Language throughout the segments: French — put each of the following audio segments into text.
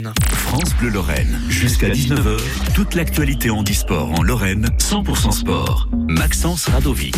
那 France Lorraine, jusqu'à 19h, toute l'actualité en e-sport en Lorraine, 100% sport. Maxence Radovic.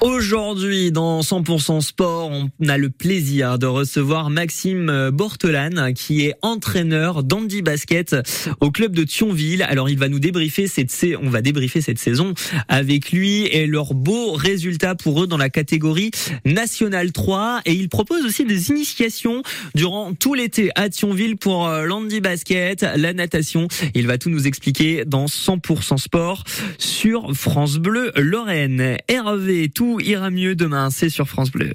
Aujourd'hui, dans 100% sport, on a le plaisir de recevoir Maxime Bortelane, qui est entraîneur d'Andy Basket au club de Thionville. Alors, il va nous débriefer cette, on va débriefer cette saison avec lui et leurs beaux résultats pour eux dans la catégorie nationale 3. Et il propose aussi des initiations durant tout l'été à Thionville pour euh, l'Andy basket, la natation. Il va tout nous expliquer dans 100% sport sur France Bleu Lorraine. Hervé, tout ira mieux demain, c'est sur France Bleu.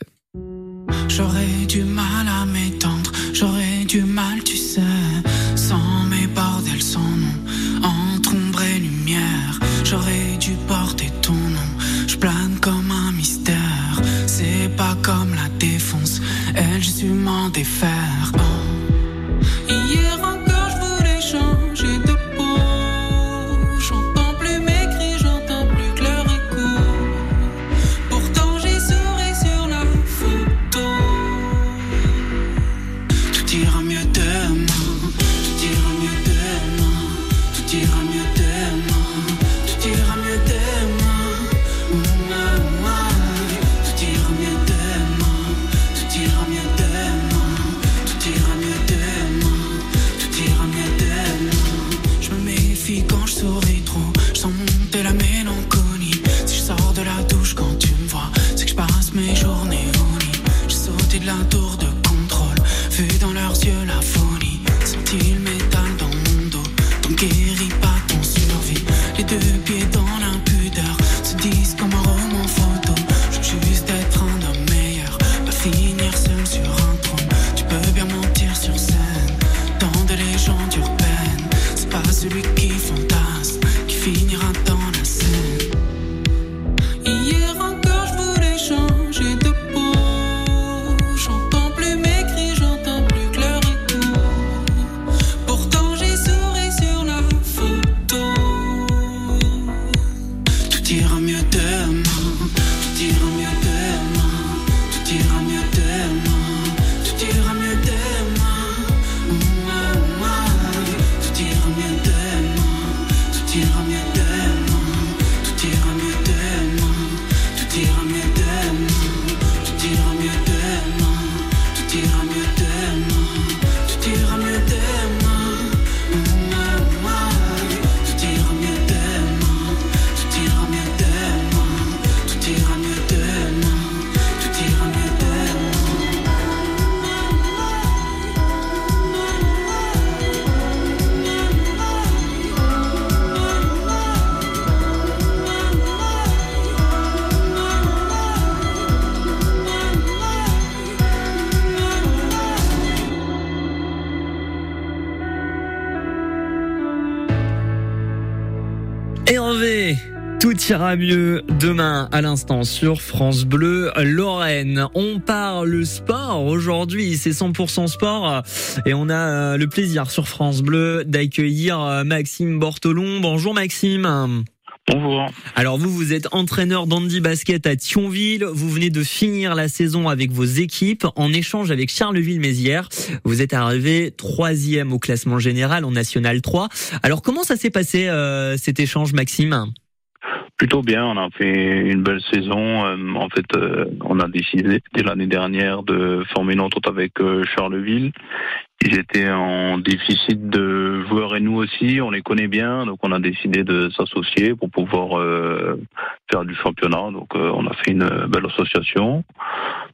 Ira mieux demain à l'instant sur France Bleu Lorraine. On parle sport aujourd'hui, c'est 100% sport et on a euh, le plaisir sur France Bleu d'accueillir euh, Maxime Bortolon. Bonjour Maxime. Bonjour. Alors vous, vous êtes entraîneur d'Andy Basket à Thionville. Vous venez de finir la saison avec vos équipes en échange avec Charleville-Mézières. Vous êtes arrivé troisième au classement général en National 3. Alors comment ça s'est passé euh, cet échange, Maxime? Plutôt bien, on a fait une belle saison. Euh, en fait, euh, on a décidé dès l'année dernière de former une entente avec euh, Charleville. Ils étaient en déficit de joueurs et nous aussi, on les connaît bien, donc on a décidé de s'associer pour pouvoir euh, faire du championnat. Donc euh, on a fait une belle association.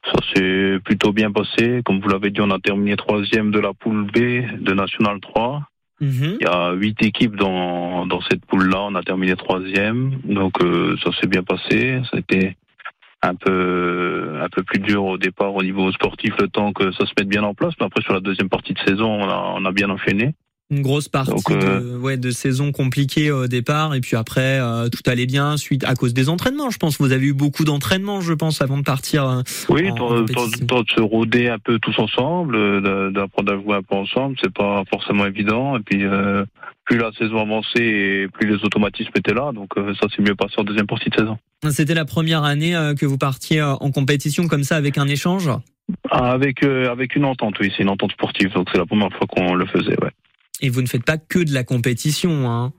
Ça s'est plutôt bien passé. Comme vous l'avez dit, on a terminé troisième de la poule B de National 3. Mhm. Il y a huit équipes dans, dans cette poule-là. On a terminé troisième, donc euh, ça s'est bien passé. Ça a été un peu un peu plus dur au départ au niveau sportif, le temps que ça se mette bien en place. Mais après sur la deuxième partie de saison, on a, on a bien enchaîné. Une grosse partie Donc, euh, de, ouais, de saison compliquée au départ et puis après euh, tout allait bien suite à cause des entraînements. Je pense vous avez eu beaucoup d'entraînements, je pense, avant de partir. euh, Oui, temps, de se rôder un peu tous ensemble, euh, d'apprendre à jouer un peu ensemble, c'est pas forcément évident. Et puis euh, plus la saison avançait et plus les automatismes étaient là, donc euh, ça s'est mieux passé en deuxième partie de saison. C'était la première année euh, que vous partiez euh, en compétition comme ça avec un échange? Ah, avec euh, avec une entente, oui, c'est une entente sportive, donc c'est la première fois qu'on le faisait, ouais. Et vous ne faites pas que de la compétition, hein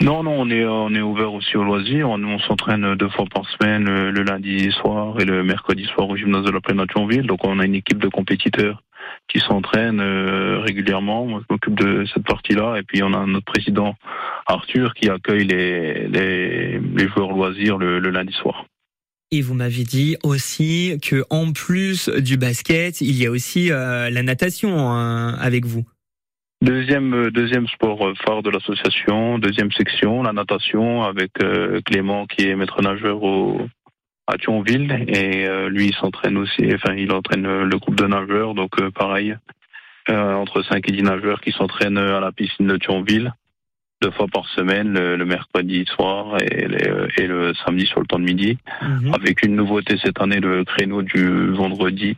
Non, non, on est on est ouvert aussi au loisir. On, on s'entraîne deux fois par semaine, le, le lundi soir et le mercredi soir au gymnase de la Plaine à Thionville. Donc on a une équipe de compétiteurs qui s'entraînent euh, régulièrement. Moi, je m'occupe de cette partie-là. Et puis on a notre président Arthur qui accueille les les, les joueurs loisirs le, le lundi soir. Et vous m'avez dit aussi que en plus du basket, il y a aussi euh, la natation hein, avec vous. Deuxième, euh, deuxième sport euh, phare de l'association, deuxième section, la natation avec euh, Clément qui est maître nageur au, à Thionville. Et euh, lui il s'entraîne aussi, enfin il entraîne le groupe de nageurs, donc euh, pareil, entre 5 et 10 nageurs qui s'entraînent à la piscine de Thionville deux fois par semaine, le, le mercredi soir et, les, et le samedi sur le temps de midi, Mhm. avec une nouveauté cette année, le créneau du vendredi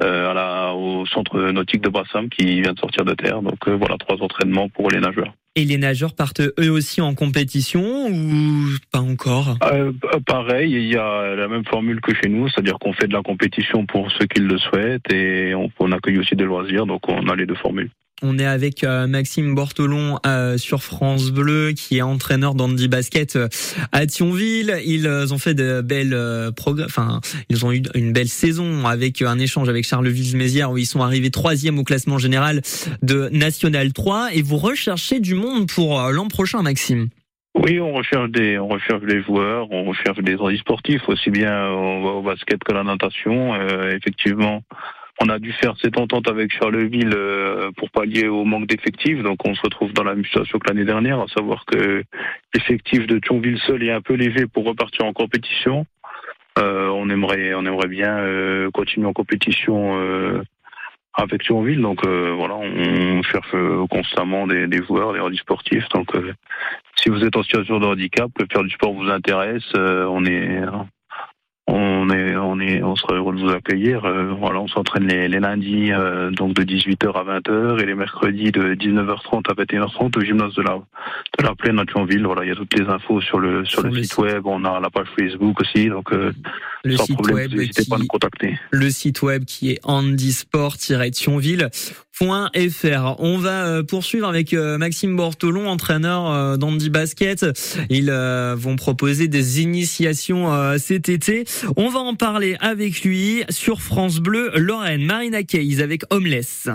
à la, au centre nautique de Brassam qui vient de sortir de terre. Donc euh, voilà, trois entraînements pour les nageurs. Et les nageurs partent eux aussi en compétition ou pas encore? Euh, pareil, il y a la même formule que chez nous, c'est-à-dire qu'on fait de la compétition pour ceux qui le souhaitent et on, on accueille aussi des loisirs, donc on a les deux formules. On est avec euh, Maxime Bortolon euh, sur France Bleu, qui est entraîneur d'Andy Basket euh, à Thionville. Ils ont fait de belles progrès, enfin, ils ont eu une belle saison avec un échange avec Charleville-Mézières où ils sont arrivés troisième au classement général de National 3. Et vous recherchez du monde pour l'an prochain, Maxime? Oui, on recherche des, joueurs, on recherche des sportifs aussi bien au, basket que la natation. Effectivement, on a dû faire cette entente avec Charleville euh, pour pallier au manque d'effectifs. Donc, on se retrouve dans la même situation que l'année dernière, à savoir que l'effectif de Thionville seul est un peu léger pour repartir en compétition. Euh, on aimerait, on aimerait bien euh, continuer en compétition. Euh, avec Thionville, donc voilà, on cherche constamment des, des joueurs, des sportifs. Donc, si vous êtes en situation de handicap, que faire du sport vous intéresse, on est, on est, on est, on serait heureux de vous accueillir. Euh, voilà, on s'entraîne les, les lundis euh, donc de 18h à 20h et les mercredis de 19h30 à 21h30 au gymnase de la de la plaine à Thionville. Voilà, il y a toutes les infos sur le sur, Sur le, le site site. web. On a la page Facebook aussi, donc euh, Le sans site problème, web n'hésitez pas à nous qui, contacter. le site web qui est handisport-thionville.fr. On va euh, poursuivre avec euh, Maxime Bortolon, entraîneur euh, d'Andy Basket. Ils vont proposer des initiations cet été. On va en parler avec lui sur France Bleu Lorraine. Marina Keys avec Homeless.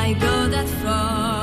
I go that far.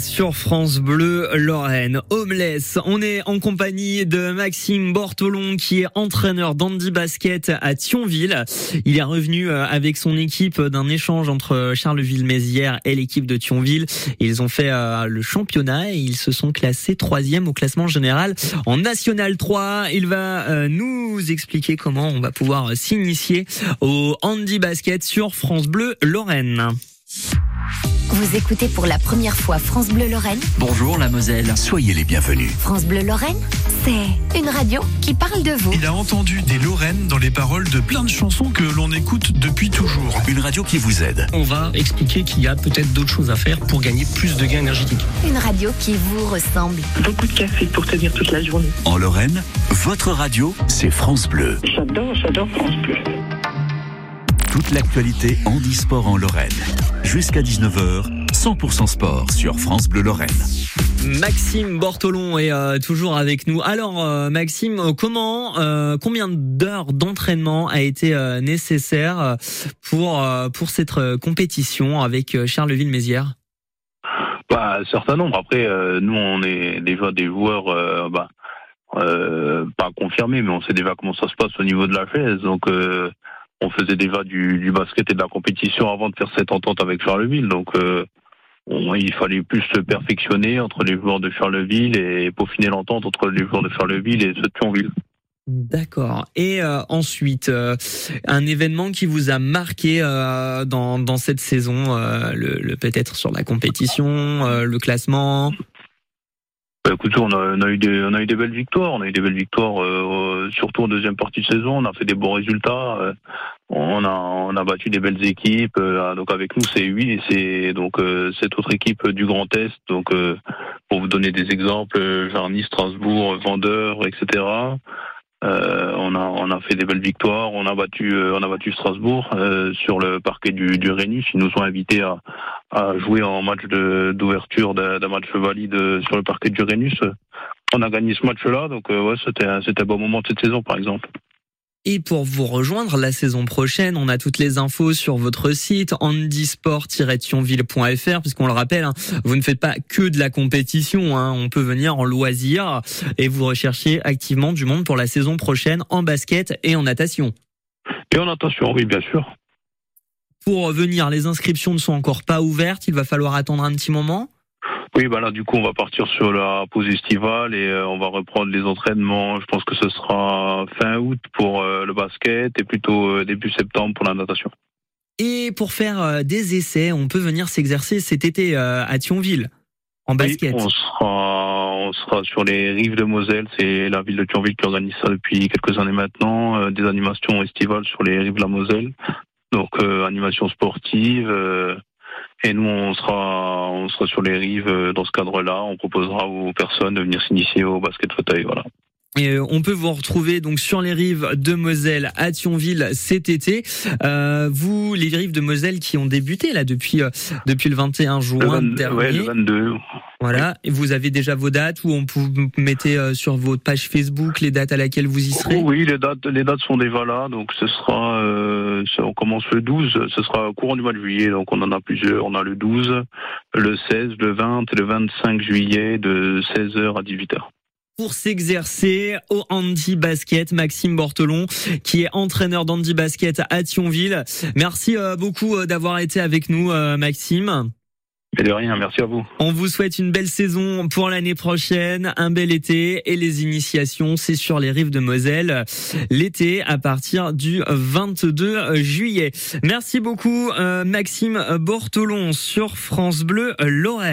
Sur France Bleu Lorraine. Homeless, on est en compagnie de Maxime Bortolon qui est entraîneur d'Andy Basket à Thionville. Il est revenu euh, avec son équipe d'un échange entre Charleville-Mézières et l'équipe de Thionville. Ils ont fait euh, le championnat et ils se sont classés troisième au classement général en National 3. Il va euh, nous expliquer comment on va pouvoir s'initier au Andy Basket sur France Bleu Lorraine. Vous écoutez pour la première fois France Bleu Lorraine Bonjour la Moselle. Soyez les bienvenus. France Bleu Lorraine, c'est une radio qui parle de vous. Il a entendu des Lorraines dans les paroles de plein de chansons que l'on écoute depuis toujours. Une radio qui vous aide. on va expliquer qu'il y a peut-être d'autres choses à faire pour gagner plus de gains énergétiques. Une radio qui vous ressemble. beaucoup de café pour tenir toute la journée. En Lorraine, votre radio, c'est France Bleu. J'adore, j'adore France Bleu. Toute l'actualité handisport en Lorraine. Jusqu'à 19h, 100% sport sur France Bleu Lorraine. Maxime Bortolon est euh, toujours avec nous. Alors euh, Maxime, comment, euh, combien d'heures d'entraînement a été euh, nécessaire pour euh, pour cette euh, compétition avec euh, Charleville-Mézières Bah, un certain nombre. Après, euh, nous, on est déjà des joueurs, euh, bah, euh, pas confirmés, mais on sait déjà comment ça se passe au niveau de la chaise. Donc, euh, on faisait déjà du, du basket et de la compétition avant de faire cette entente avec Charleville. Donc, euh, il fallait plus se perfectionner entre les joueurs de Charleville et peaufiner l'entente entre les joueurs de Charleville et ceux de Thionville. D'accord. Et euh, ensuite, euh, un événement qui vous a marqué dans, cette saison, le, peut-être sur la compétition, le classement? Bah, écoutez, on a, on a eu des, on a eu des belles victoires. On a eu des belles victoires, euh, surtout en deuxième partie de saison. On a fait des bons résultats. euh, on a, on a battu des belles équipes. euh, donc avec nous, c'est huit et c'est donc euh, cette autre équipe du Grand Est. Donc euh, pour vous donner des exemples, euh, Jarny, Strasbourg, Vendeur, etc. Euh, on a, on a fait des belles victoires. On a battu, euh, on a battu Strasbourg euh, sur le parquet du, du Rhénus. Ils nous ont invités à, à jouer en match d'ouverture d'un match valide sur le parquet du Rhénus. On a gagné ce match-là, donc ouais, c'était c'était un bon moment de cette saison, par exemple. Et pour vous rejoindre la saison prochaine, on a toutes les infos sur votre site handisport-thionville.fr puisqu'on le rappelle, hein, vous ne faites pas que de la compétition, hein, on peut venir en loisir et vous recherchez activement du monde pour la saison prochaine en basket et en natation. Et en attention, oui, bien sûr. Pour venir, les inscriptions ne sont encore pas ouvertes, il va falloir attendre un petit moment. Oui, bah là, du coup, on va partir sur la pause estivale et euh, on va reprendre les entraînements. Je pense que ce sera fin août pour euh, le basket et plutôt euh, début septembre pour la natation. Et pour faire des essais, on peut venir s'exercer cet été à Thionville en basket. Oui, on sera, on sera sur les rives de Moselle. C'est la ville de Thionville qui organise ça depuis quelques années maintenant. euh, des animations estivales sur les rives de la Moselle. Donc, euh, animation sportive. euh, et nous, on sera, on sera sur les rives euh, dans ce cadre-là. On proposera aux personnes de venir s'initier au basket fauteuil. Voilà. Et euh, on peut vous retrouver donc sur les rives de Moselle à Thionville cet été. Euh, vous, les rives de Moselle qui ont débuté là depuis euh, depuis le 21 Le, juin 22, dernier. ouais, le 22. Voilà. Et vous avez déjà vos dates ou on peut vous mettez euh, sur votre page Facebook les dates à laquelle vous y serez? Oui, les dates, les dates sont déjà là. Donc, ce sera, euh, on commence le 12. Ce sera au courant du mois de juillet. Donc, on en a plusieurs. On a le 12, le 16, le 20 et le 25 juillet de 16h à 18h. pour s'exercer au handi basket. Maxime Bortelon, qui est entraîneur d'handi basket à Thionville. Merci euh, beaucoup d'avoir été avec nous, Maxime. Mais de rien, merci à vous. On vous souhaite une belle saison pour l'année prochaine, un bel été et les initiations, c'est sur les rives de Moselle l'été à partir du 22 juillet. Merci beaucoup euh, Maxime Bortolon sur France Bleu Lorraine.